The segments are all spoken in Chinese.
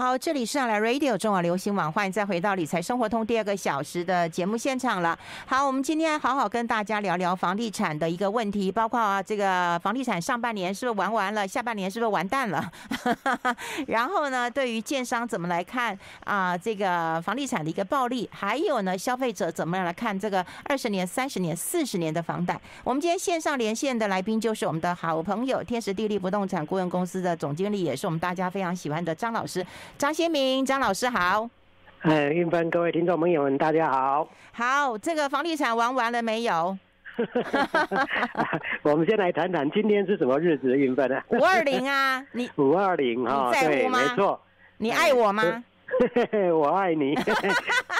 好，这里是上来 Radio 中广流行网，欢迎再回到理财生活通第二个小时的节目现场了。好，我们今天好好跟大家聊聊房地产的一个问题，包括啊，这个房地产上半年是不是玩完了，下半年是不是完蛋了？然后呢，对于建商怎么来看啊，这个房地产的一个暴利，还有呢，消费者怎么样来看这个二十年、三十年、四十年的房贷？我们今天线上连线的来宾就是我们的好朋友天时地利不动产顾问公司的总经理，也是我们大家非常喜欢的张老师。张先明，张老师好。哎，韵芬，各位听众朋友们，大家好。好，这个房地产玩完了没有？我们先来谈谈今天是什么日子，韵芬啊？五二零啊，你 五二零哈，对，没错。你爱我吗？我爱你。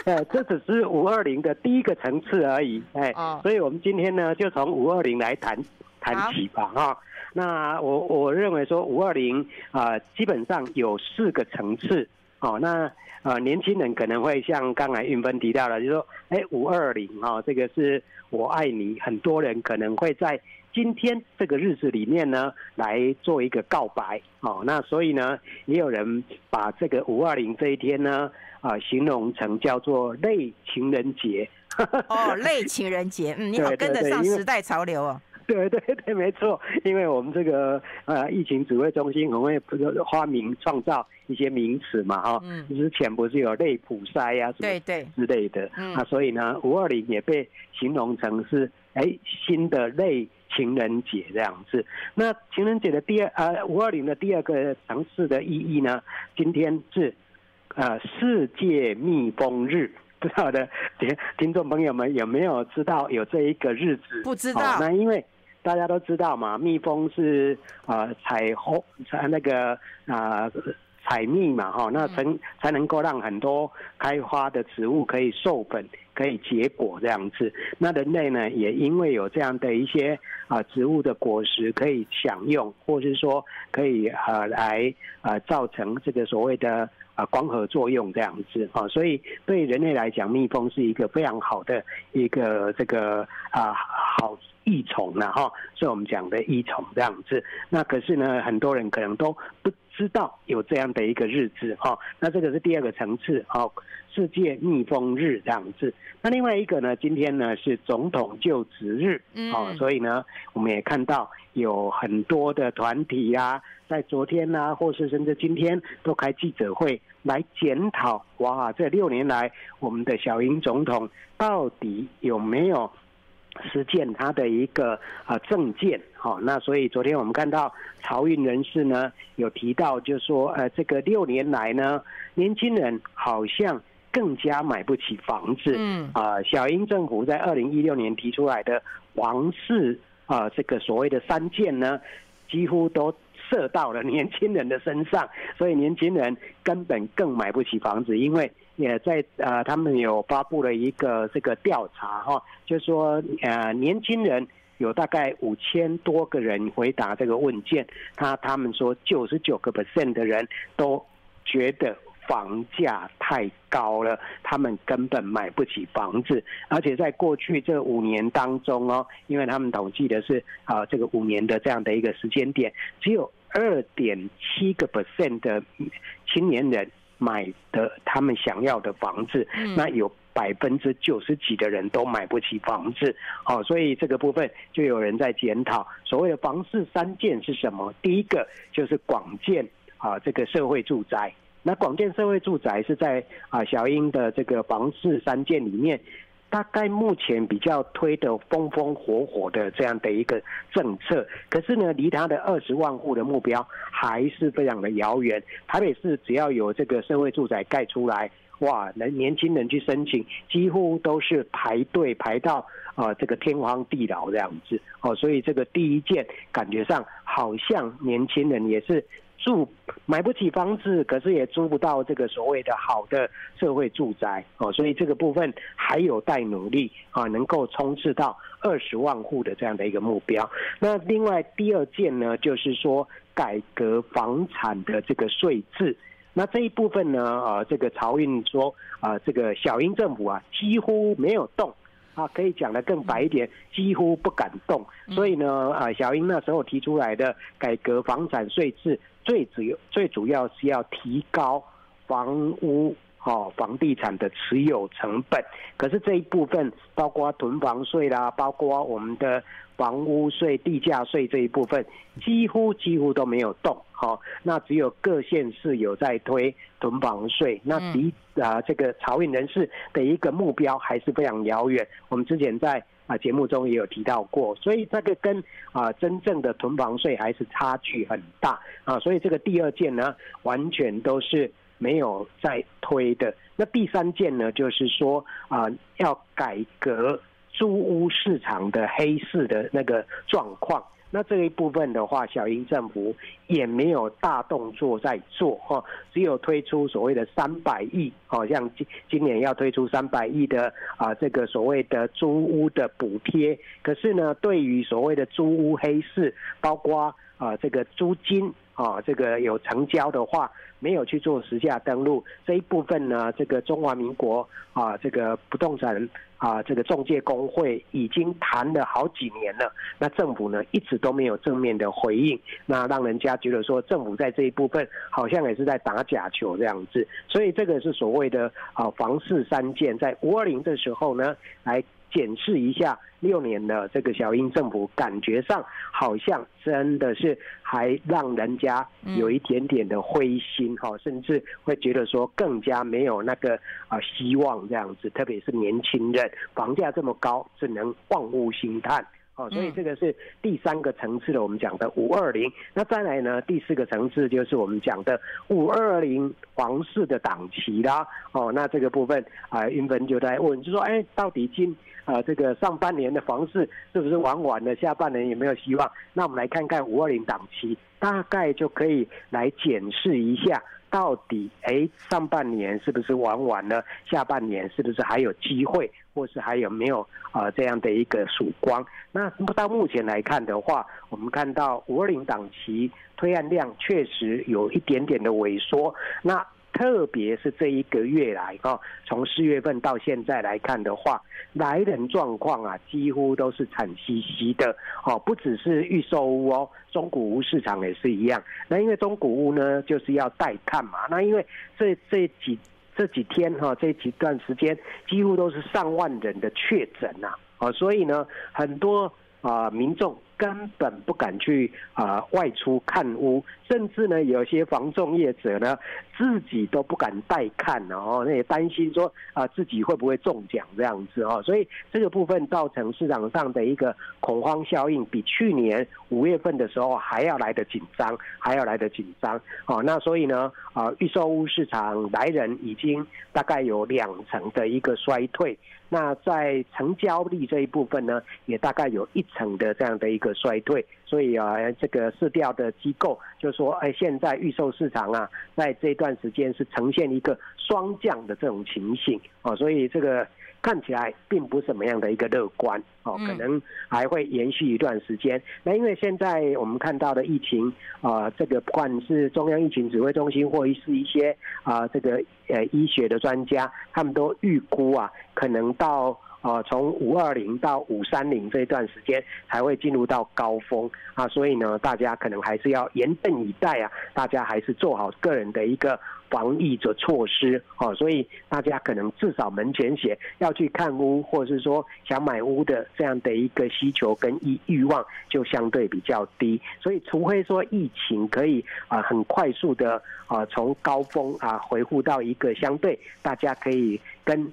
呃，这只是五二零的第一个层次而已。哎，所以我们今天呢，就从五二零来谈谈起吧，哈。那我我认为说五二零啊，基本上有四个层次哦。那呃，年轻人可能会像刚才韵芬提到的，就是说，哎，五二零啊，这个是我爱你，很多人可能会在今天这个日子里面呢，来做一个告白哦。那所以呢，也有人把这个五二零这一天呢，啊，形容成叫做类情人节。哦，类情人节，嗯，你好，跟得上时代潮流哦。对对对，没错，因为我们这个呃疫情指挥中心很会不是发明创造一些名词嘛，哈、哦，嗯，之前不是有类普筛呀、啊、什么之类的，嗯，啊，所以呢，五二零也被形容成是哎新的类情人节这样子。那情人节的第二呃五二零的第二个层次的意义呢，今天是呃世界蜜蜂日。不知道的听听众朋友们有没有知道有这一个日子？不知道。哦、那因为大家都知道嘛，蜜蜂是啊采红采那个啊采蜜嘛哈，那才才能够让很多开花的植物可以授粉，可以结果这样子。那人类呢，也因为有这样的一些啊植物的果实可以享用，或是说可以呃来呃造成这个所谓的。啊，光合作用这样子啊，所以对人类来讲，蜜蜂是一个非常好的一个这个啊好益虫呢哈，是我们讲的益虫这样子。那可是呢，很多人可能都不知道有这样的一个日子哈。那这个是第二个层次哦，世界蜜蜂日这样子。那另外一个呢，今天呢是总统就职日哦，所以呢，我们也看到有很多的团体啊，在昨天啊，或是甚至今天都开记者会。来检讨哇，这六年来我们的小英总统到底有没有实践他的一个啊政见？好，那所以昨天我们看到漕运人士呢有提到，就是说呃，这个六年来呢，年轻人好像更加买不起房子。嗯啊，小英政府在二零一六年提出来的房市啊，这个所谓的三件呢，几乎都。射到了年轻人的身上，所以年轻人根本更买不起房子，因为也在呃，他们有发布了一个这个调查哈，就说呃，年轻人有大概五千多个人回答这个问卷，他他们说九十九个 percent 的人都觉得。房价太高了，他们根本买不起房子，而且在过去这五年当中哦，因为他们统计的是啊这个五年的这样的一个时间点，只有二点七个 percent 的青年人买的他们想要的房子，那有百分之九十几的人都买不起房子，好，所以这个部分就有人在检讨所谓的房市三件是什么？第一个就是广建啊这个社会住宅。那广建社会住宅是在啊小英的这个房市三件里面，大概目前比较推的风风火火的这样的一个政策，可是呢，离他的二十万户的目标还是非常的遥远。台北市只要有这个社会住宅盖出来，哇，能年轻人去申请，几乎都是排队排到啊这个天荒地老这样子哦，所以这个第一件感觉上好像年轻人也是。住买不起房子，可是也租不到这个所谓的好的社会住宅哦，所以这个部分还有待努力啊，能够冲刺到二十万户的这样的一个目标。那另外第二件呢，就是说改革房产的这个税制。那这一部分呢，啊，这个漕运说啊，这个小英政府啊，几乎没有动。啊，可以讲得更白一点，几乎不敢动。所以呢，啊，小英那时候提出来的改革房产税制，最主要最主要是要提高房屋。哦，房地产的持有成本，可是这一部分包括囤房税啦，包括我们的房屋税、地价税这一部分，几乎几乎都没有动。好、哦，那只有各县市有在推囤房税，那离啊这个朝运人士的一个目标还是非常遥远。我们之前在啊节目中也有提到过，所以这个跟啊真正的囤房税还是差距很大啊。所以这个第二件呢，完全都是。没有在推的。那第三件呢，就是说啊、要改革租屋市场的黑市的那个状况。那这一部分的话，小英政府也没有大动作在做哈，只有推出所谓的三百亿，好像今今年要推出三百亿的啊这个所谓的租屋的补贴。可是呢，对于所谓的租屋黑市，包括啊这个租金啊这个有成交的话。没有去做实价登录这一部分呢，这个中华民国啊，这个不动产啊，这个中介工会已经谈了好几年了。那政府呢，一直都没有正面的回应，那让人家觉得说政府在这一部分好像也是在打假球这样子。所以这个是所谓的啊房市三件，在五二零的时候呢，来。检视一下六年的这个小英政府，感觉上好像真的是还让人家有一点点的灰心哈，甚至会觉得说更加没有那个啊希望这样子，特别是年轻人，房价这么高，只能望物兴叹。哦，所以这个是第三个层次的，我们讲的五二零。那再来呢，第四个层次就是我们讲的五二零房市的档期啦。哦，那这个部分啊，英芬就在问，就说，哎，到底今啊这个上半年的房市是不是玩完了？下半年有没有希望？那我们来看看五二零档期，大概就可以来检视一下。到底哎，上半年是不是玩完了？下半年是不是还有机会，或是还有没有啊、呃、这样的一个曙光？那到目前来看的话，我们看到五二零档期推案量确实有一点点的萎缩。那特别是这一个月来，哈，从四月份到现在来看的话，来人状况啊，几乎都是惨兮兮的，哦，不只是预售屋哦，中古屋市场也是一样。那因为中古屋呢，就是要带看嘛，那因为这这几这几天哈，这几段时间几乎都是上万人的确诊呐，啊，所以呢，很多啊民众。根本不敢去啊、外出看屋，甚至呢有些房仲业者呢自己都不敢带看哦，那也担心说啊、自己会不会中奖这样子哦，所以这个部分造成市场上的一个恐慌效应，比去年五月份的时候还要来得紧张，还要来得紧张哦。那所以呢啊预售屋市场来人已经大概有两成的一个衰退。那在成交率这一部分呢，也大概有一成的这样的一个衰退，所以啊，这个市调的机构就说，哎，现在预售市场啊，在这段时间是呈现一个双降的这种情形啊，所以这个。看起来并不是什么样的一个乐观哦，可能还会延续一段时间。那因为现在我们看到的疫情啊，这个不管是中央疫情指挥中心，或者是一些啊这个呃医学的专家，他们都预估啊，可能到。啊，从五二零到五三零这一段时间才会进入到高峰啊，所以呢，大家可能还是要严阵以待啊，大家还是做好个人的一个防疫的措施哦，所以大家可能至少门前雪要去看屋，或者是说想买屋的这样的一个需求跟欲欲望就相对比较低，所以除非说疫情可以啊很快速的啊从高峰啊回复到一个相对大家可以跟。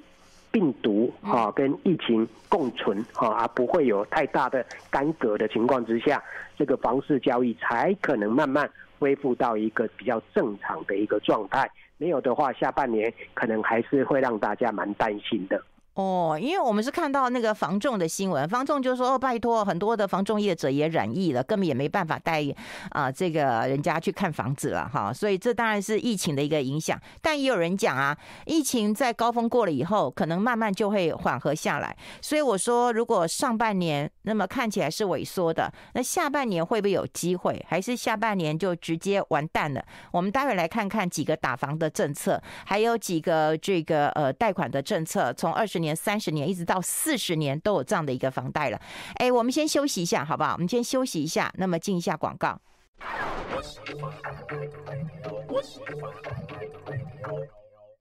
病毒啊，跟疫情共存啊，而不会有太大的干戈的情况之下，这个房市交易才可能慢慢恢复到一个比较正常的一个状态。没有的话，下半年可能还是会让大家蛮担心的。哦，因为我们是看到那个房仲的新闻，房仲就说哦，拜托，很多的房仲业者也染疫了，根本也没办法带啊这个人家去看房子了哈，所以这当然是疫情的一个影响。但也有人讲啊，疫情在高峰过了以后，可能慢慢就会缓和下来。所以我说，如果上半年那么看起来是萎缩的，那下半年会不会有机会？还是下半年就直接完蛋了？我们待会来看看几个打房的政策，还有几个这个呃贷款的政策，从二十年。年、三十年，一直到四十年都有这样的一个房贷了。哎，我们先休息一下，好不好？我们先休息一下，那么进一下广告。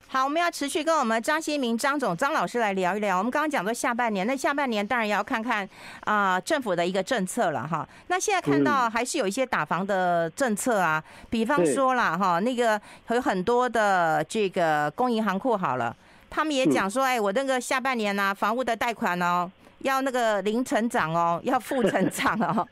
好，我们要持续跟我们张新明张总张老师来聊一聊。我们刚刚讲到下半年，那下半年当然也要看看啊、呃、政府的一个政策了哈。那现在看到还是有一些打房的政策啊，比方说啦哈，那个有很多的这个公银行库好了，他们也讲说，哎，我那个下半年呢、啊，房屋的贷款哦。要那个零成长哦，要负成长哦，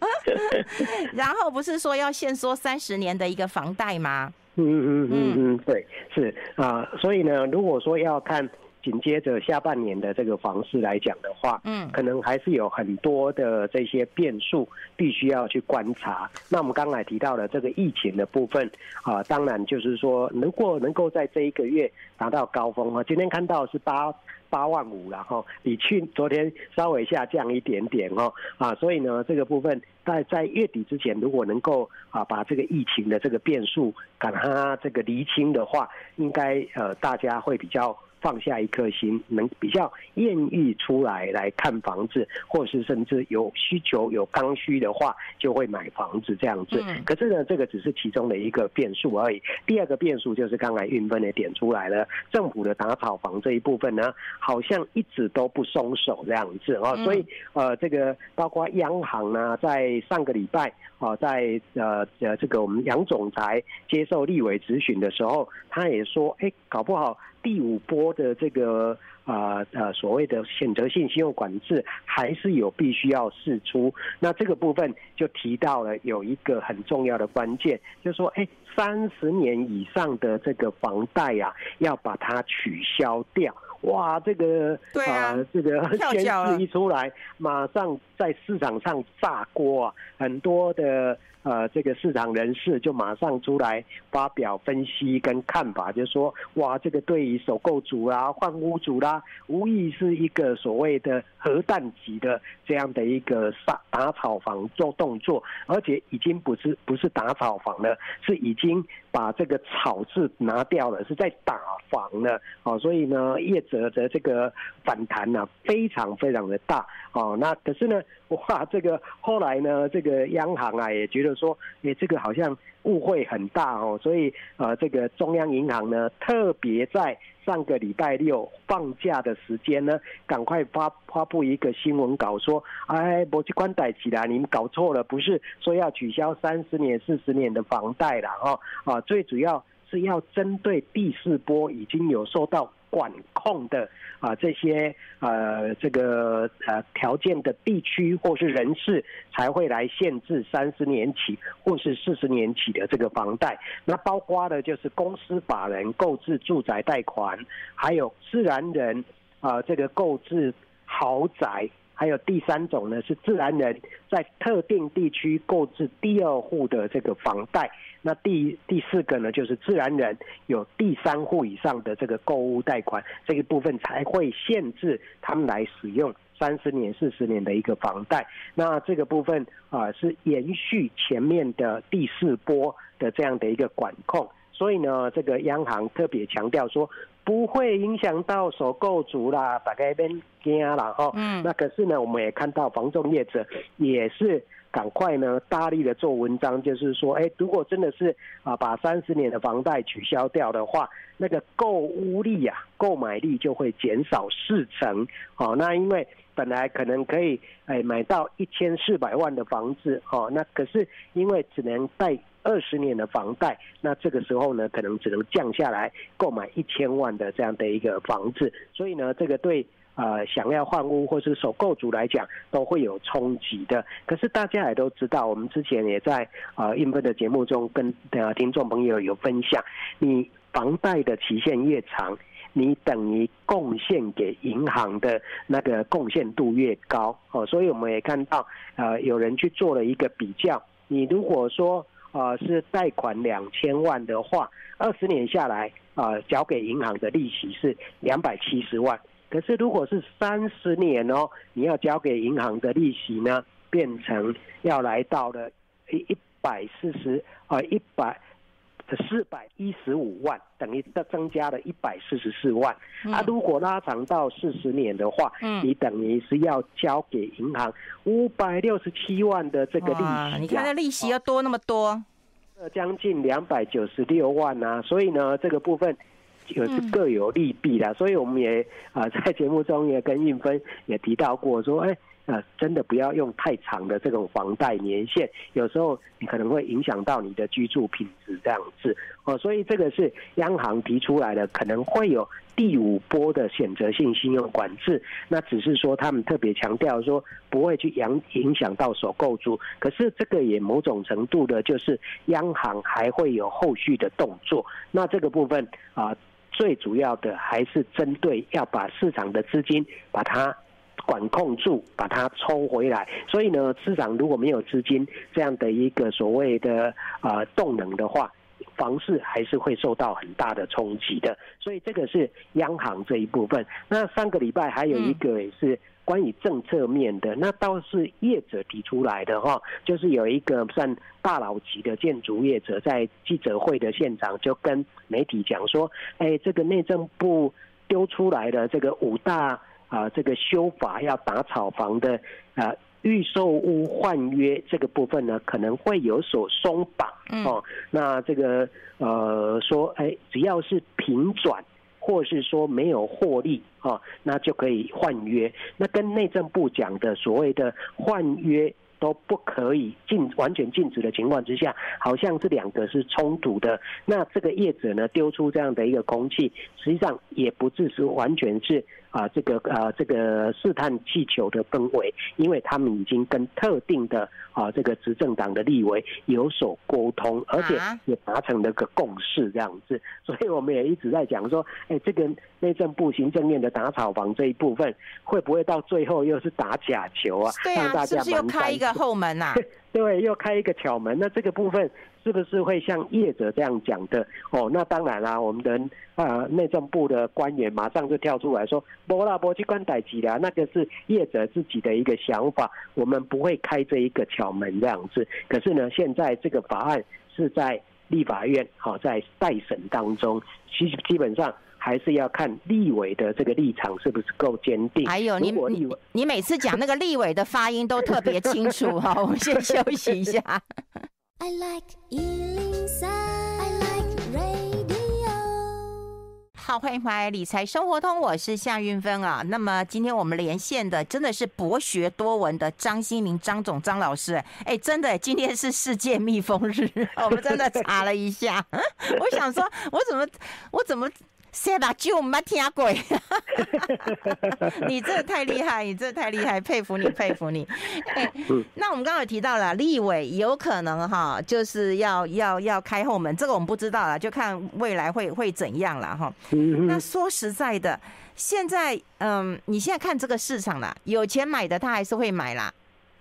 然后不是说要限缩三十年的一个房贷吗？嗯嗯嗯嗯嗯，对，是啊，所以呢，如果说要看。紧接着下半年的这个房市来讲的话，嗯，可能还是有很多的这些变数必须要去观察。那我们刚才提到的这个疫情的部分啊，当然就是说，如果能够在这一个月达到高峰啊，今天看到是八八万五了哈，比去昨天稍微下降一点点哦啊，所以呢，这个部分在在月底之前，如果能够啊把这个疫情的这个变数赶它这个厘清的话，应该呃大家会比较。放下一颗心，能比较愿意出来来看房子，或是甚至有需求有刚需的话，就会买房子这样子。可是呢，这个只是其中的一个变数而已。第二个变数就是刚才运分也点出来了，政府的打炒房这一部分呢，好像一直都不松手这样子哦。所以呃，这个包括央行呢，在上个礼拜啊，在呃呃这个我们杨总裁接受立委质询的时候，他也说，哎，搞不好。第五波的这个啊呃所谓的选择性信用管制还是有必须要释出，那这个部分就提到了有一个很重要的关键，就是说，哎，三十年以上的这个房贷呀，要把它取消掉。哇，这个对啊，这个宣示一出来，马上在市场上炸锅啊，很多的。呃，这个市场人士就马上出来发表分析跟看法，就说哇，这个对于首购族啊、换屋族啦，无疑是一个所谓的核弹级的这样的一个打打炒房做动作，而且已经不是不是打炒房了，是已经把这个炒字拿掉了，是在打房了。哦，所以呢，业者的这个反弹呢、啊，非常非常的大。哦，那可是呢，哇，这个后来呢，这个央行啊也觉得。说，诶，这个好像误会很大哦，所以呃，这个中央银行呢，特别在上个礼拜六放假的时间呢，赶快发发布一个新闻稿说，哎，国际关贷起来，你们搞错了，不是说要取消三十年、四十年的房贷了哦，啊，最主要是要针对第四波已经有受到。管控的啊，这些呃，这个呃条件的地区或是人士才会来限制三十年起或是四十年起的这个房贷。那包括的就是公司法人购置住宅贷款，还有自然人啊，这个购置豪宅。还有第三种呢，是自然人在特定地区购置第二户的这个房贷。那第第四个呢，就是自然人有第三户以上的这个购物贷款，这一部分才会限制他们来使用三十年、四十年的一个房贷。那这个部分啊，是延续前面的第四波的这样的一个管控。所以呢，这个央行特别强调说，不会影响到首购族啦，大概边惊了哈。嗯。那可是呢，我们也看到房仲业者也是赶快呢，大力的做文章，就是说，哎，如果真的是啊，把三十年的房贷取消掉的话，那个购屋力啊，购买力就会减少四成。好，那因为本来可能可以哎买到一千四百万的房子，哦，那可是因为只能贷。二十年的房贷，那这个时候呢，可能只能降下来购买一千万的这样的一个房子，所以呢，这个对呃想要换屋或是首购族来讲都会有冲击的。可是大家也都知道，我们之前也在呃韵芬的节目中跟呃听众朋友有分享，你房贷的期限越长，你等于贡献给银行的那个贡献度越高哦。所以我们也看到呃有人去做了一个比较，你如果说啊，是贷款两千万的话，二十年下来啊，缴给银行的利息是两百七十万。可是如果是三十年哦，你要交给银行的利息呢，变成要来到了一一百四十啊一百四百一十五万，等于增增加了一百四十四万。啊，如果拉长到四十年的话，嗯，你等于是要交给银行五百六十七万的这个利息。你看，那利息要多那么多，呃，将近两百九十六万啊！所以呢，这个部分就是各有利弊的，所以我们也啊、呃、在节目中也跟运分也提到过说，哎。呃，真的不要用太长的这种房贷年限，有时候你可能会影响到你的居住品质这样子哦。所以这个是央行提出来的，可能会有第五波的选择性信用管制。那只是说他们特别强调说不会去影影响到首购族，可是这个也某种程度的，就是央行还会有后续的动作。那这个部分啊，最主要的还是针对要把市场的资金把它。管控住，把它抽回来。所以呢，市场如果没有资金这样的一个所谓的啊动能的话，房市还是会受到很大的冲击的。所以这个是央行这一部分。那上个礼拜还有一个也是关于政策面的，那倒是业者提出来的哈，就是有一个算大佬级的建筑业者在记者会的现场就跟媒体讲说，哎，这个内政部丢出来的这个五大。啊，这个修法要打炒房的啊，预售屋换约这个部分呢，可能会有所松绑哦。那这个呃说，哎，只要是平转，或是说没有获利哦，那就可以换约。那跟内政部讲的所谓的换约。都不可以禁完全禁止的情况之下，好像这两个是冲突的。那这个业者呢，丢出这样的一个空气，实际上也不只是完全是啊这个啊这个试探气球的氛围，因为他们已经跟特定的啊这个执政党的立委有所沟通，而且也达成了个共识这样子。所以我们也一直在讲说，哎，这个内政部行政院的打草房这一部分，会不会到最后又是打假球啊？对啊，让大家是不是又开一个？后门呐、啊，对，又开一个巧门。那这个部分是不是会像业者这样讲的？哦，那当然啦、啊，我们的啊内政部的官员马上就跳出来说：“不啦，不去关代机啦，那个是业者自己的一个想法，我们不会开这一个巧门这样子。”可是呢，现在这个法案是在立法院好在待审当中，其实基本上。还是要看立委的这个立场是不是够坚定。还有你你你每次讲那个立委的发音都特别清楚哈，我们先休息一下。I like 103, I like 好，欢迎回来理财生活通，我是夏云芬啊。那么今天我们连线的真的是博学多闻的张新明张总张老师，哎，真的，今天是世界蜜蜂日，我们真的查了一下，我想说，我怎么我怎么。谁把酒没听过？你这太厉害，你这太厉害，佩服你，佩服你。哎，那我们刚刚有提到了立委有可能哈，就是要要要开后门，这个我们不知道了，就看未来会会怎样了哈。那说实在的，现在嗯，你现在看这个市场啦，有钱买的他还是会买啦。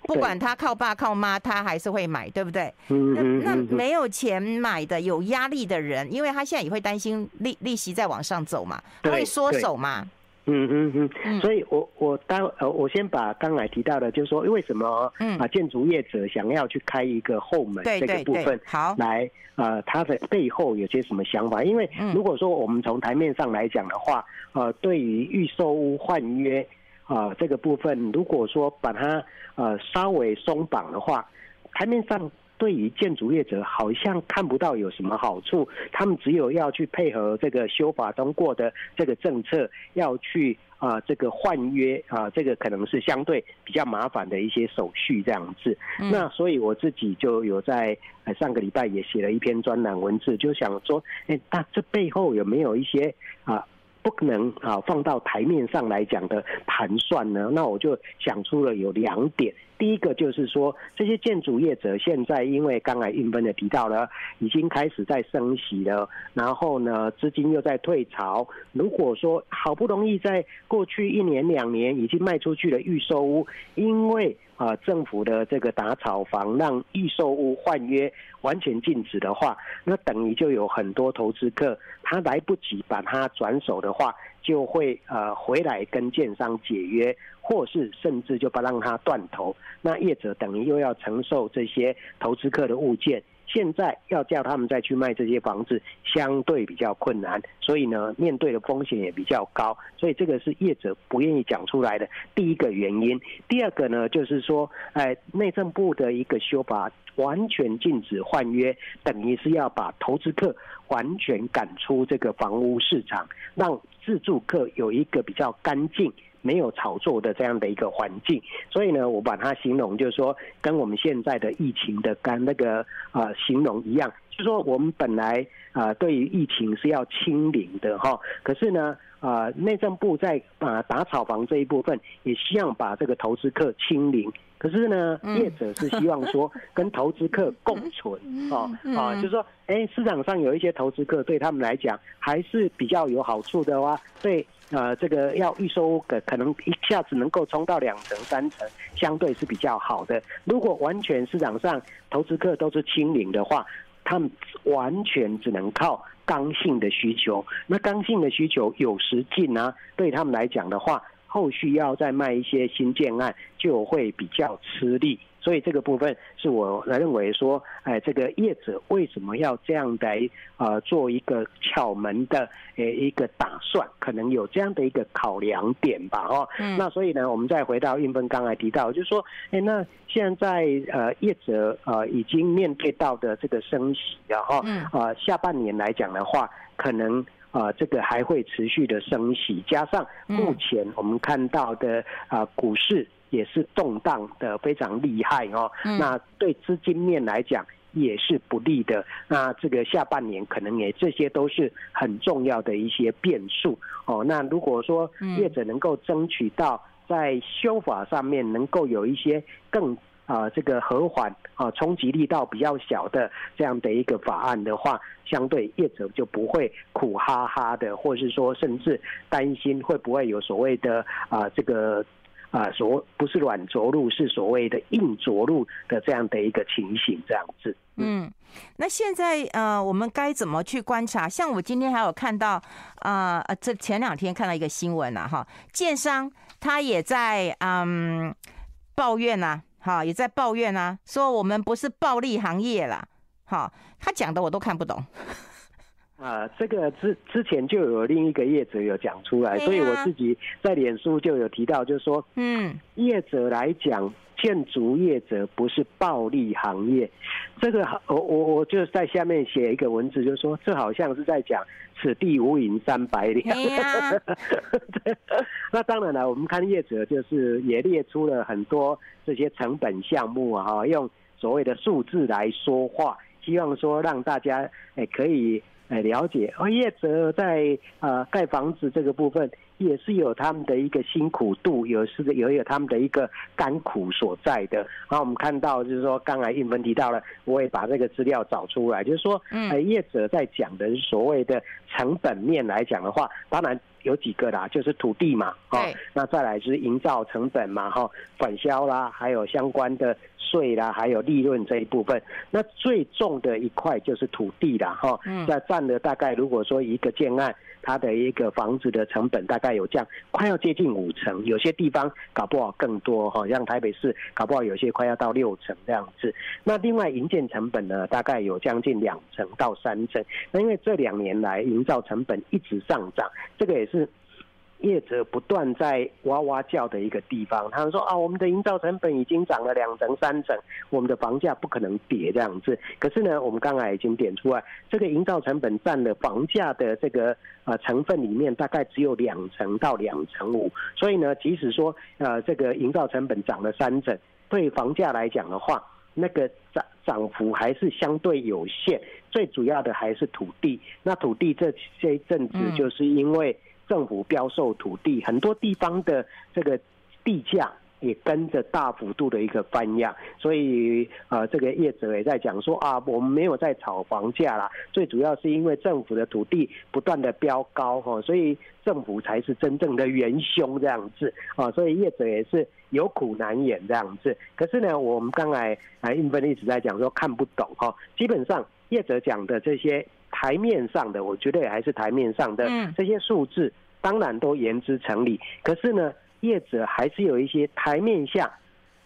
不管他靠爸靠妈，他还是会买，对不对？那那没有钱买的、有压力的人，因为他现在也会担心利利息再往上走嘛，他会缩手嘛。嗯嗯嗯。所以我我当呃，我先把刚才提到的，就是说为什么啊建筑业者想要去开一个后门这个部分，好来呃，他的背后有些什么想法？因为如果说我们从台面上来讲的话，呃，对于预售屋换约。啊，这个部分如果说把它呃稍微松绑的话，台面上对于建筑业者好像看不到有什么好处，他们只有要去配合这个修法通过的这个政策，要去啊这个换约啊，这个可能是相对比较麻烦的一些手续这样子。那所以我自己就有在上个礼拜也写了一篇专栏文字，就想说，哎，那这背后有没有一些啊？不能啊放到台面上来讲的盘算呢？那我就想出了有两点。第一个就是说，这些建筑业者现在因为刚才韵芬的提到了，已经开始在升息了，然后呢资金又在退潮。如果说好不容易在过去一年两年已经卖出去了预售屋，因为啊，政府的这个打炒房让预售屋换约完全禁止的话，那等于就有很多投资客他来不及把它转手的话，就会呃回来跟建商解约，或是甚至就不让他断头，那业者等于又要承受这些投资客的物件。现在要叫他们再去卖这些房子，相对比较困难，所以呢，面对的风险也比较高，所以这个是业者不愿意讲出来的第一个原因。第二个呢，就是说，哎，内政部的一个修法完全禁止换约，等于是要把投资客完全赶出这个房屋市场，让自住客有一个比较干净。没有炒作的这样的一个环境，所以呢，我把它形容就是说，跟我们现在的疫情的跟那个呃形容一样，就是说我们本来啊、呃、对于疫情是要清零的哈，可是呢啊、呃、内政部在啊、呃、打炒房这一部分也希望把这个投资客清零，可是呢业者是希望说跟投资客共存啊啊，就是说哎市场上有一些投资客对他们来讲还是比较有好处的话，对。呃，这个要预收可可能一下子能够冲到两成三成，相对是比较好的。如果完全市场上投资客都是清零的话，他们完全只能靠刚性的需求。那刚性的需求有时进啊，对他们来讲的话，后续要再卖一些新建案就会比较吃力。所以这个部分是我认为说，哎，这个业者为什么要这样的呃做一个巧门的呃一个打算，可能有这样的一个考量点吧，哦，嗯，那所以呢，我们再回到运芬刚才提到，就是说，哎，那现在呃业者呃已经面对到的这个升息，然后呃下半年来讲的话，可能啊，呃，这个还会持续的升息，加上目前我们看到的啊，呃，股市。也是动荡的非常厉害哦，那对资金面来讲也是不利的。那这个下半年可能也这些都是很重要的一些变数哦。那如果说业者能够争取到在修法上面能够有一些更啊这个和缓啊冲击力道比较小的这样的一个法案的话，相对业者就不会苦哈哈的，或是说甚至担心会不会有所谓的啊这个。啊，所不是软着陆，是所谓的硬着陆的这样的一个情形，这样子。嗯，那现在呃，我们该怎么去观察？像我今天还有看到啊，呃，这前两天看到一个新闻啊，哈，建商他也在嗯抱怨呐，哈，也在抱怨啊，说我们不是暴利行业啦，哈，他讲的我都看不懂。啊，这个之之前就有另一个业者有讲出来，所以我自己在脸书就有提到，就是说，嗯，业者来讲，建筑业者不是暴利行业。这个我我我就在下面写一个文字，就是说，这好像是在讲此地无银三百两。那当然了，我们看业者就是也列出了很多这些成本项目啊，用所谓的数字来说话，希望说让大家诶可以。哎，了解。而业者在呃盖房子这个部分，也是有他们的一个辛苦度，有是有有他们的一个甘苦所在的。然后我们看到，就是说，刚才韵芬提到了，我也把这个资料找出来，就是说，嗯，业者在讲的是所谓的成本面来讲的话，当然有几个啦，就是土地嘛，哈，那再来就是营造成本嘛，哈，管销啦，还有相关的。税啦，还有利润这一部分，那最重的一块就是土地啦，哈，那占了大概，如果说一个建案，它的一个房子的成本大概有这样，快要接近五成，有些地方搞不好更多，哈，像台北市搞不好有些快要到六成这样子。那另外营建成本呢，大概有将近两成到三成。那因为这两年来营造成本一直上涨，这个也是。业者不断在哇哇叫的一个地方，他们说啊，我们的营造成本已经涨了两成三成，我们的房价不可能跌这样子。可是呢，我们刚才已经点出来，这个营造成本占了房价的这个呃成分里面，大概只有两成到两成五。所以呢，即使说呃这个营造成本涨了三成，对房价来讲的话，那个涨涨幅还是相对有限。最主要的还是土地。那土地这这一阵子就是因为。政府标售土地，很多地方的这个地价也跟着大幅度的一个翻扬，所以呃，这个业者也在讲说啊，我们没有在炒房价啦，最主要是因为政府的土地不断的飙高哈，所以政府才是真正的元凶这样子啊，所以业者也是有苦难言这样子。可是呢，我们刚才啊，韵芬一直在讲说看不懂哈，基本上业者讲的这些。台面上的，我觉得也还是台面上的这些数字，当然都言之成理。可是呢，业者还是有一些台面下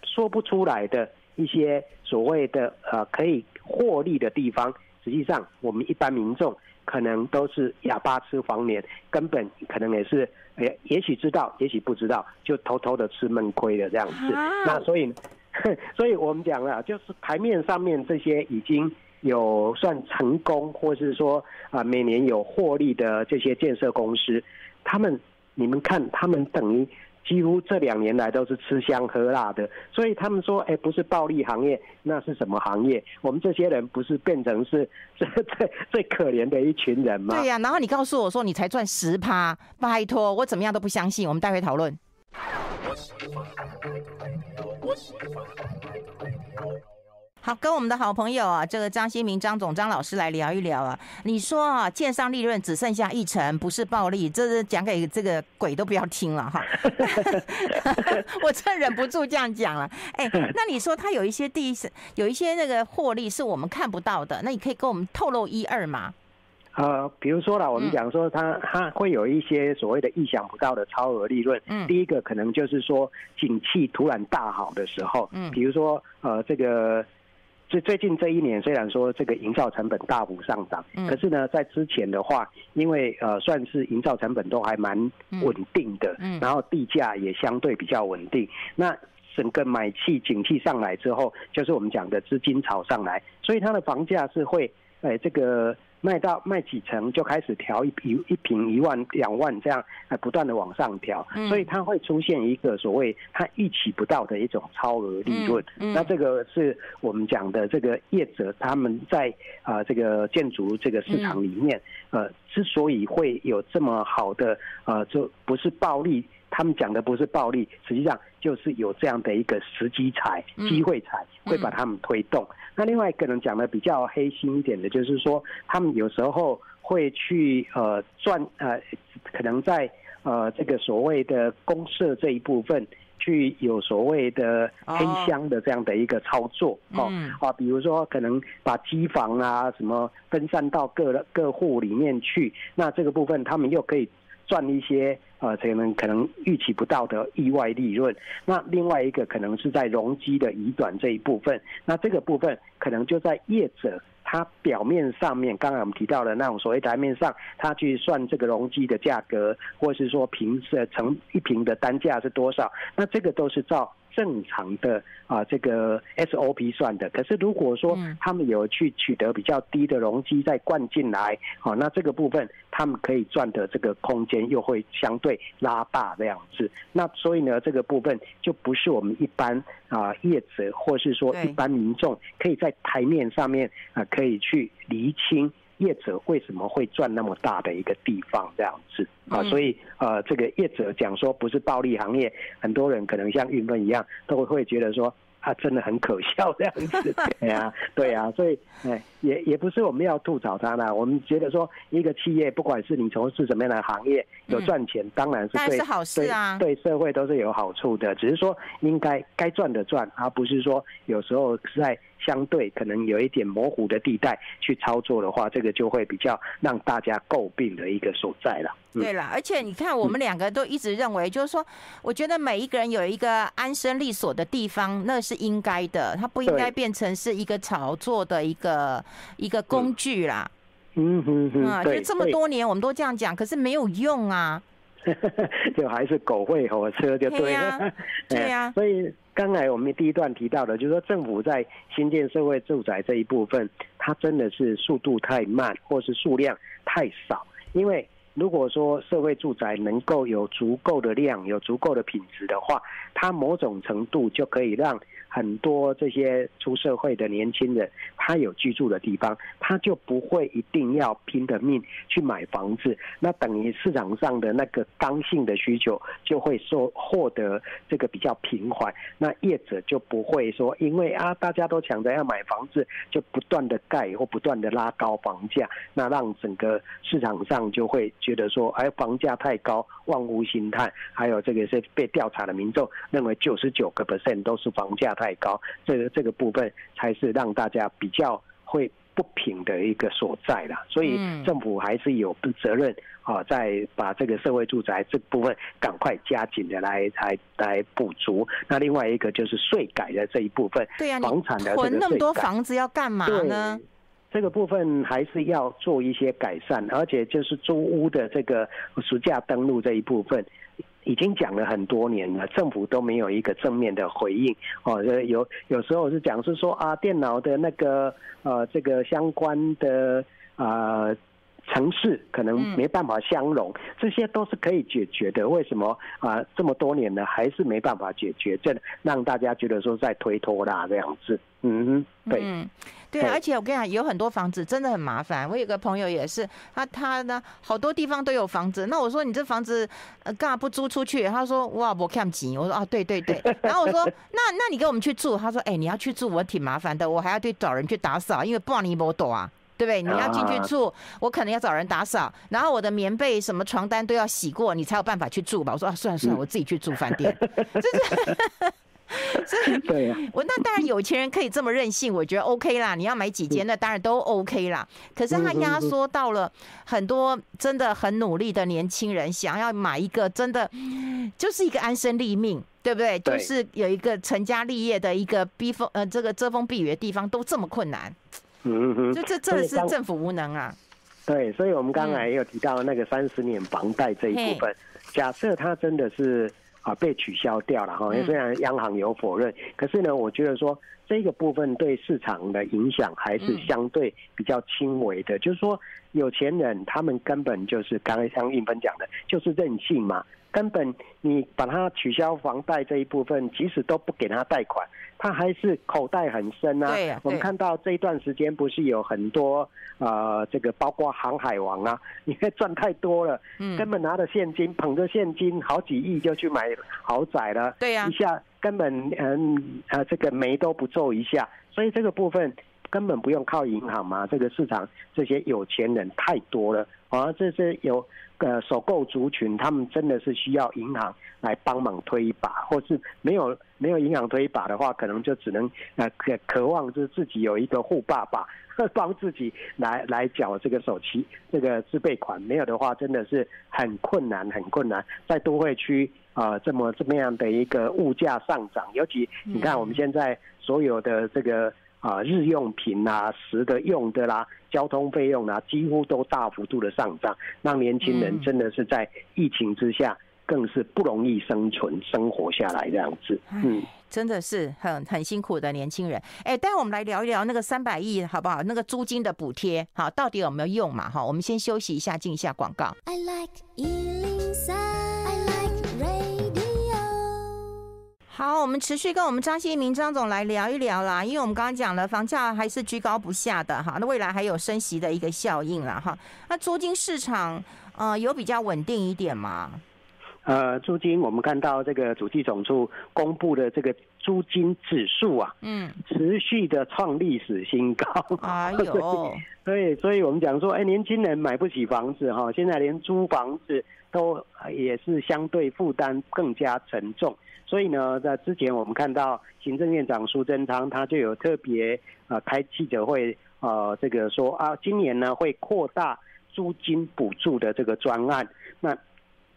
说不出来的一些所谓的呃可以获利的地方。实际上，我们一般民众可能都是哑巴吃黄连，根本可能也是也也许知道，也许不知道，就偷偷的吃闷亏的这样子。那所以。所以我们讲了，就是台面上面这些已经有算成功，或是说啊每年有获利的这些建设公司，他们你们看，他们等于。几乎这两年来都是吃香喝辣的，所以他们说，哎，不是暴利行业，那是什么行业？我们这些人不是变成是 最最最可怜的一群人吗？对呀、然后你告诉我说你才赚十趴，拜托，我怎么样都不相信。我们待会讨论。好，跟我们的好朋友啊，这个张新民张总张老师来聊一聊啊。你说啊，建商利润只剩下一成，不是暴利，这是讲给这个鬼都不要听了哈。我真忍不住这样讲了。哎，那你说他有一些第一是有一些那个获利是我们看不到的，那你可以跟我们透露一二吗？呃，比如说啦，我们讲说他他会有一些所谓的意想不到的超额利润。嗯，第一个可能就是说景气突然大好的时候，嗯，比如说呃这个。最最近这一年，虽然说这个营造成本大幅上涨，嗯、可是呢，在之前的话，因为呃算是营造成本都还蛮稳定的，然后地价也相对比较稳定。那整个买气景气上来之后，就是我们讲的资金炒上来，所以它的房价是会，哎这个。卖到卖几层就开始调一一一瓶一万两万这样，呃不断的往上调，所以它会出现一个所谓它预期不到的一种超额利润。那这个是我们讲的这个业者他们在啊这个建筑这个市场里面，呃之所以会有这么好的呃就不是暴利。他们讲的不是暴利，实际上就是有这样的一个时机财、机会财，会把他们推动。嗯嗯、那另外一个人讲的比较黑心一点的，就是说他们有时候会去呃赚呃，可能在呃这个所谓的公社这一部分，去有所谓的黑箱的这样的一个操作哦啊，比如说可能把机房啊什么分散到各各户里面去，那这个部分他们又可以。赚一些呃，可能可能预期不到的意外利润。那另外一个可能是在容积的移转这一部分，那这个部分可能就在业者他表面上面，刚才我们提到的那种所谓台面上，他去算这个容积的价格，或是说平是成一平的单价是多少，那这个都是照。正常的啊，这个 SOP 算的。可是如果说他们有去取得比较低的容积再灌进来，好，那这个部分他们可以赚的这个空间又会相对拉大这样子。那所以呢，这个部分就不是我们一般啊业者或是说一般民众可以在台面上面啊可以去厘清。业者为什么会赚那么大的一个地方这样子啊？所以呃，这个业者讲说不是暴利行业，很多人可能像玉芬一样，都会觉得说。他真的很可笑这样子，对啊，对啊，所以哎，也也不是我们要吐槽他呢。我们觉得说，一个企业不管是你从事什么样的行业，有赚钱当然是对，是好事啊，对社会都是有好处的。只是说应该该赚的赚，而不是说有时候在相对可能有一点模糊的地带去操作的话，这个就会比较让大家诟病的一个所在了。对了，而且你看，我们两个都一直认为，就是说，我觉得每一个人有一个安身立所的地方，那是应该的，它不应该变成是一个炒作的一个一个工具啦。嗯哼哼，啊，就这么多年我们都这样讲，可是没有用啊。就还是狗会火车就对了。对呀。所以刚才我们第一段提到的，就是说政府在新建社会住宅这一部分，它真的是速度太慢，或是数量太少，因为。如果说社会住宅能够有足够的量，有足够的品质的话，它某种程度就可以让。很多这些出社会的年轻人，他有居住的地方，他就不会一定要拼的命去买房子。那等于市场上的那个刚性的需求就会说获得这个比较平缓。那业者就不会说，因为啊大家都抢着要买房子，就不断的盖或不断的拉高房价，那让整个市场上就会觉得说，哎，房价太高，望屋兴叹。还有这个是被调查的民众认为九十九个 percent 都是房价。太高，这个这个部分才是让大家比较会不平的一个所在啦。所以政府还是有责任啊，在把这个社会住宅这部分赶快加紧的来来来补足。那另外一个就是税改的这一部分，对呀，房产的囤那么多房子要干嘛呢？这个部分还是要做一些改善，而且就是租屋的这个暑假登录这一部分。已经讲了很多年了，政府都没有一个正面的回应哦。有有时候是讲是说啊，电脑的那个呃这个相关的啊。城市可能没办法相容，嗯、这些都是可以解决的。为什么啊、呃？这么多年了，还是没办法解决？这让大家觉得说在推脱啦，这样子。嗯，对，嗯，对。而且我跟你讲，有很多房子真的很麻烦。我有个朋友也是，他他呢，好多地方都有房子。那我说你这房子呃干嘛不租出去？他说哇，我看不起。我说啊，对对对。然后我说那那你跟我们去住？他说哎、欸，你要去住我挺麻烦的，我还要去找人去打扫，因为不然你没躲啊。对不对？你要进去住，我可能要找人打扫，然后我的棉被、什么床单都要洗过，你才有办法去住吧？我说啊，算了算了，我自己去住饭店。就是，对呀。我那当然有钱人可以这么任性，我觉得 OK 啦。你要买几间，那当然都 OK 啦。可是他压缩到了很多真的很努力的年轻人，想要买一个真的就是一个安身立命，对不对？就是有一个成家立业的一个避风呃这个遮风避雨的地方，都这么困难。嗯哼，就这这是政府无能啊。对，所以我们刚才也有提到那个三十年房贷这一部分，假设它真的是啊被取消掉了哈，因为虽然央行有否认，可是呢，我觉得说这个部分对市场的影响还是相对比较轻微的，就是说有钱人他们根本就是刚才像应芬讲的，就是任性嘛。根本你把它取消房贷这一部分，即使都不给他贷款，他还是口袋很深啊。对，我们看到这一段时间不是有很多呃，这个包括航海王啊，因为赚太多了，嗯根本拿着现金捧着现金好几亿就去买豪宅了。对呀，一下根本嗯呃这个眉都不皱一下，所以这个部分根本不用靠银行嘛。这个市场这些有钱人太多了，而这是有。呃，首购族群，他们真的是需要银行来帮忙推一把，或是没有没有银行推一把的话，可能就只能呃渴渴望就是自己有一个富爸爸，帮自己来来缴这个首期这个自备款，没有的话真的是很困难很困难。在都会区啊、呃，这么这么样的一个物价上涨，尤其你看我们现在所有的这个。啊，日用品啊，食的用的啦，交通费用啊，几乎都大幅度的上涨，让年轻人真的是在疫情之下更是不容易生存生活下来这样子。嗯，真的是很很辛苦的年轻人。哎，待会我们来聊一聊那个三百亿好不好？那个租金的补贴，好，到底有没有用嘛？哈，我们先休息一下，进一下广告。I like 好，我们持续跟我们张新民张总来聊一聊啦，因为我们刚刚讲了房价还是居高不下的哈，那未来还有升息的一个效应啦哈，那租金市场呃有比较稳定一点吗？呃，租金我们看到这个主计总处公布的这个租金指数啊，嗯，持续的创历史新高。哎呦，对，所以我们讲说，哎，年轻人买不起房子哈，现在连租房子都也是相对负担更加沉重。所以呢，在之前我们看到行政院长苏贞昌他就有特别呃开记者会，呃这个说啊，今年呢会扩大租金补助的这个专案，那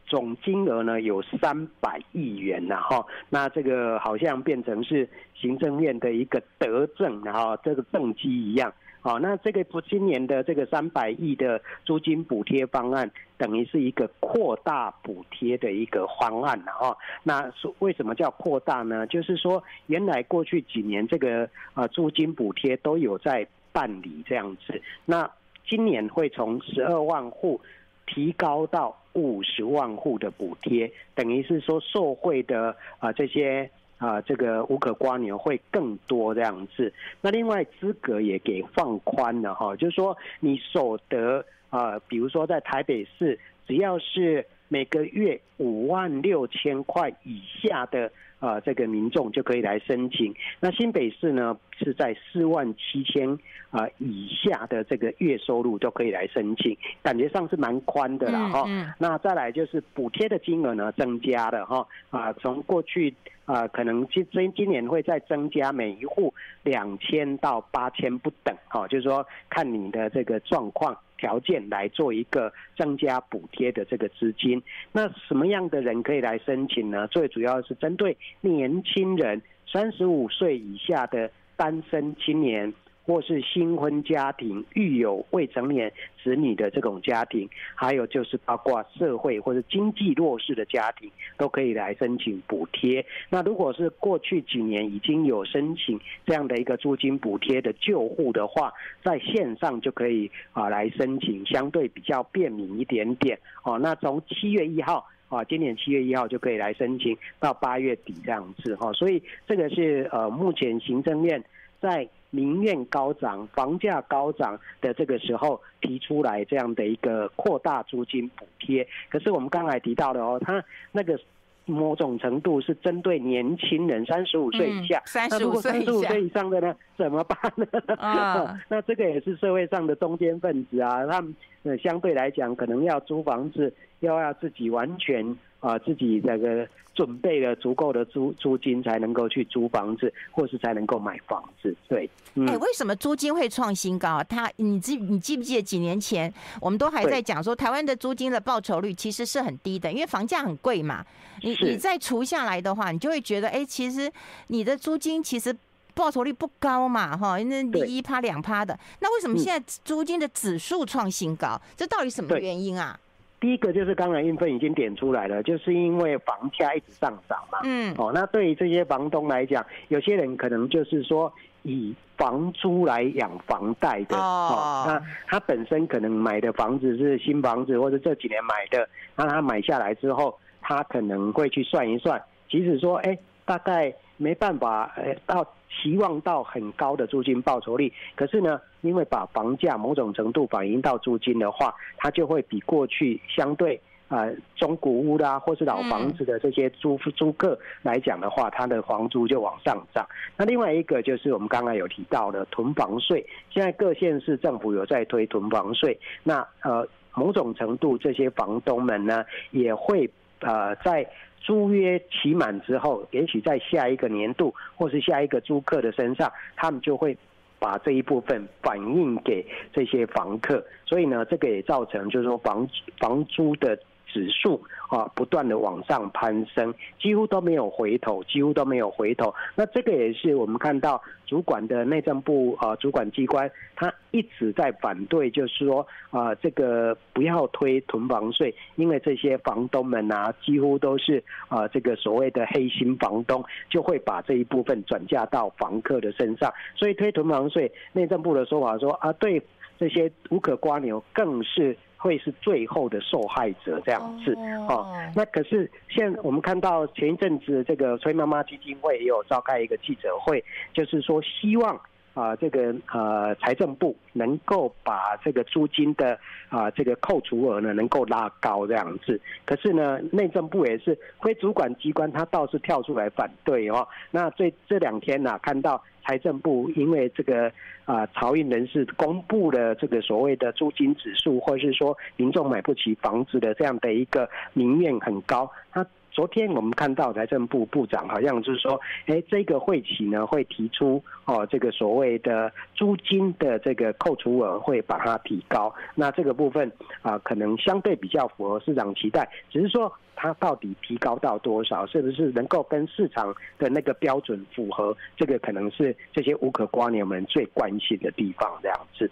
总金额呢有三百亿元，然后那这个好像变成是行政院的一个德政，然后这个政绩一样。好，那这个不今年的这个三百亿的租金补贴方案，等于是一个扩大补贴的一个方案了哈。那说为什么叫扩大呢？就是说原来过去几年这个呃租金补贴都有在办理这样子，那今年会从十二万户提高到五十万户的补贴，等于是说受惠的啊这些。啊，这个无可瓜牛会更多这样子。那另外资格也给放宽了哈，就是说你所得啊，比如说在台北市，只要是每个月五万六千块以下的。啊，这个民众就可以来申请。那新北市呢，是在四万七千啊以下的这个月收入都可以来申请，感觉上是蛮宽的了哈。那再来就是补贴的金额呢增加了哈啊，从过去啊可能今今今年会再增加每一户两千到八千不等哈，就是说看你的这个状况。条件来做一个增加补贴的这个资金，那什么样的人可以来申请呢？最主要是针对年轻人，三十五岁以下的单身青年，或是新婚家庭育有未成年子女的这种家庭，还有就是包括社会或者经济弱势的家庭，都可以来申请补贴。那如果是过去几年已经有申请这样的一个租金补贴的旧户的话，在线上就可以啊来申请，相对比较便民一点点哦。那从七月一号啊，今年七月一号就可以来申请，到八月底这样子哈。所以这个是呃目前行政院在。民怨高涨、房价高涨的这个时候提出来这样的一个扩大租金补贴，可是我们刚才提到的哦，它那个某种程度是针对年轻人，三十五岁以下。三十五岁以上的呢，怎么办呢？啊，那这个也是社会上的中间分子啊，他们呃相对来讲可能要租房子，又要自己完全。啊，自己这个准备了足够的租租金，才能够去租房子，或是才能够买房子。对，哎、嗯欸，为什么租金会创新高？他，你记你记不记得几年前，我们都还在讲说，台湾的租金的报酬率其实是很低的，因为房价很贵嘛。你你再除下来的话，你就会觉得，哎、欸，其实你的租金其实报酬率不高嘛，哈，那一趴两趴的。那为什么现在租金的指数创新高？这到底什么原因啊？第一个就是刚才韵芬已经点出来了，就是因为房价一直上涨嘛。嗯。哦，那对于这些房东来讲，有些人可能就是说以房租来养房贷的。哦。那他本身可能买的房子是新房子，或者这几年买的，那他买下来之后，他可能会去算一算，即使说，哎，大概没办法，哎，到。期望到很高的租金报酬率，可是呢，因为把房价某种程度反映到租金的话，它就会比过去相对啊、呃、中古屋啦，或是老房子的这些租租客来讲的话，它的房租就往上涨。那另外一个就是我们刚刚有提到的囤房税，现在各县市政府有在推囤房税，那呃某种程度这些房东们呢也会呃在。租约期满之后，也许在下一个年度或是下一个租客的身上，他们就会把这一部分反映给这些房客，所以呢，这个也造成就是说房房租的指数啊不断的往上攀升，几乎都没有回头，几乎都没有回头。那这个也是我们看到主管的内政部啊主管机关，他一直在反对，就是说啊这个不要推囤房税，因为这些房东们啊几乎都是啊这个所谓的黑心房东，就会把这一部分转嫁到房客的身上，所以推囤房税，内政部的说法说啊对这些无可瓜牛更是。会是最后的受害者这样子哦。那可是现在我们看到前一阵子这个崔妈妈基金会也有召开一个记者会，就是说希望啊这个呃财政部能够把这个租金的啊这个扣除额呢能够拉高这样子。可是呢内政部也是非主管机关，他倒是跳出来反对哦。那这这两天呢看到。财政部因为这个啊，漕运人士公布了这个所谓的租金指数，或者是说民众买不起房子的这样的一个民怨很高，他。昨天我们看到财政部部长好像就是说，哎，这个会期呢会提出哦，这个所谓的租金的这个扣除额会把它提高。那这个部分啊，可能相对比较符合市场期待，只是说它到底提高到多少，是不是能够跟市场的那个标准符合？这个可能是这些无壳蜗牛们最关心的地方，这样子。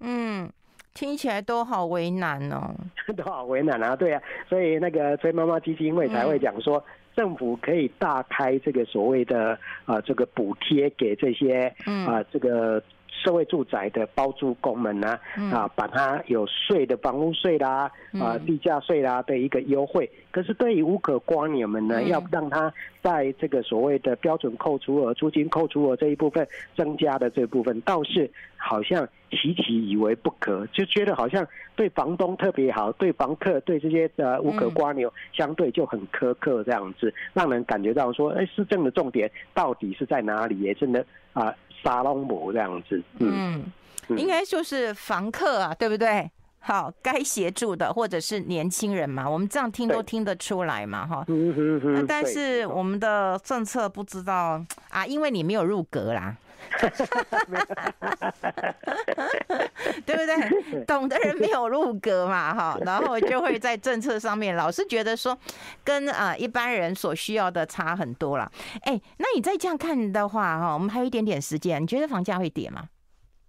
嗯。听起来都好为难哦，都好为难啊，对啊，所以那个崔妈妈基金会才会讲说，政府可以大开这个所谓的啊这个补贴给这些啊这个社会住宅的包租公们呢啊，把它有税的房屋税啦啊地价税啦的一个优惠。可是对于无可瓜牛们呢，要让他在这个所谓的标准扣除额、租金扣除额这一部分增加的这部分，倒是好像。期期以为不可，就觉得好像对房东特别好，对房客、对这些呃无壳瓜牛相对就很苛刻，这样子让人感觉到说，哎，市政的重点到底是在哪里？也真的啊，沙龙模这样子。嗯，嗯应该就是房客啊，对不对？好，该协助的或者是年轻人嘛，我们这样听都听得出来嘛，哈。但是我们的政策不知道啊，因为你没有入阁啦。对不对？懂的人没有入格嘛，哈，然后就会在政策上面老是觉得说，跟啊一般人所需要的差很多了。哎，那你再这样看的话，哈，我们还有一点点时间，你觉得房价会跌吗？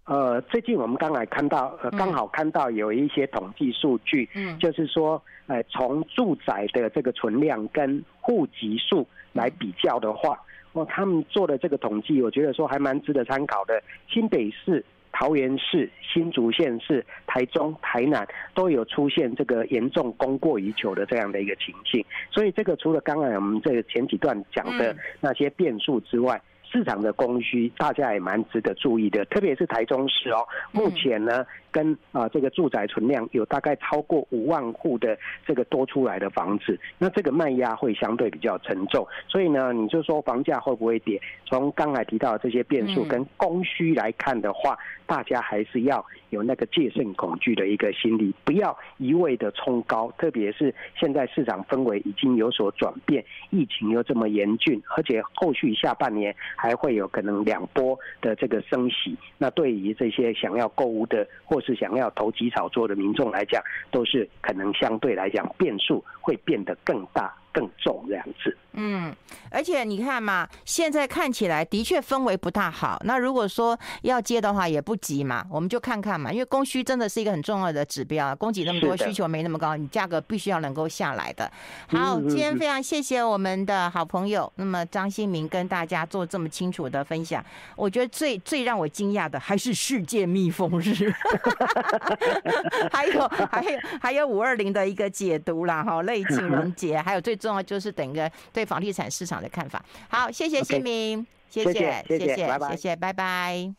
呃，最近我们刚才看到，呃，刚好看到有一些统计数据，嗯，就是说，呃，从住宅的这个存量跟户籍数来比较的话，哦，他们做的这个统计，我觉得说还蛮值得参考的。新北市。桃园市、新竹县市、台中、台南都有出现这个严重供过于求的这样的一个情形，所以这个除了刚才我们这个前几段讲的那些变数之外，市场的供需大家也蛮值得注意的，特别是台中市哦，目前呢。跟啊，这个住宅存量有大概超过五万户的这个多出来的房子，那这个卖压会相对比较沉重，所以呢，你就说房价会不会跌？从刚才提到的这些变数跟供需来看的话，大家还是要有那个戒慎恐惧的一个心理，不要一味的冲高，特别是现在市场氛围已经有所转变，疫情又这么严峻，而且后续下半年还会有可能两波的这个升息，那对于这些想要购物的或或是想要投机炒作的民众来讲，都是可能相对来讲变数会变得更大。更重这样子，嗯，而且你看嘛，现在看起来的确氛围不大好。那如果说要接的话，也不急嘛，我们就看看嘛。因为供需真的是一个很重要的指标，供给那么多，需求没那么高，你价格必须要能够下来的。好，今天非常谢谢我们的好朋友，那么张新民跟大家做这么清楚的分享。我觉得最最让我惊讶的还是世界蜜蜂日，还有还有还有五二零的一个解读啦，哈，类情人节，还有最重。要就是等个对房地产市场的看法。好，谢谢新民，谢谢，谢谢，谢谢，拜拜。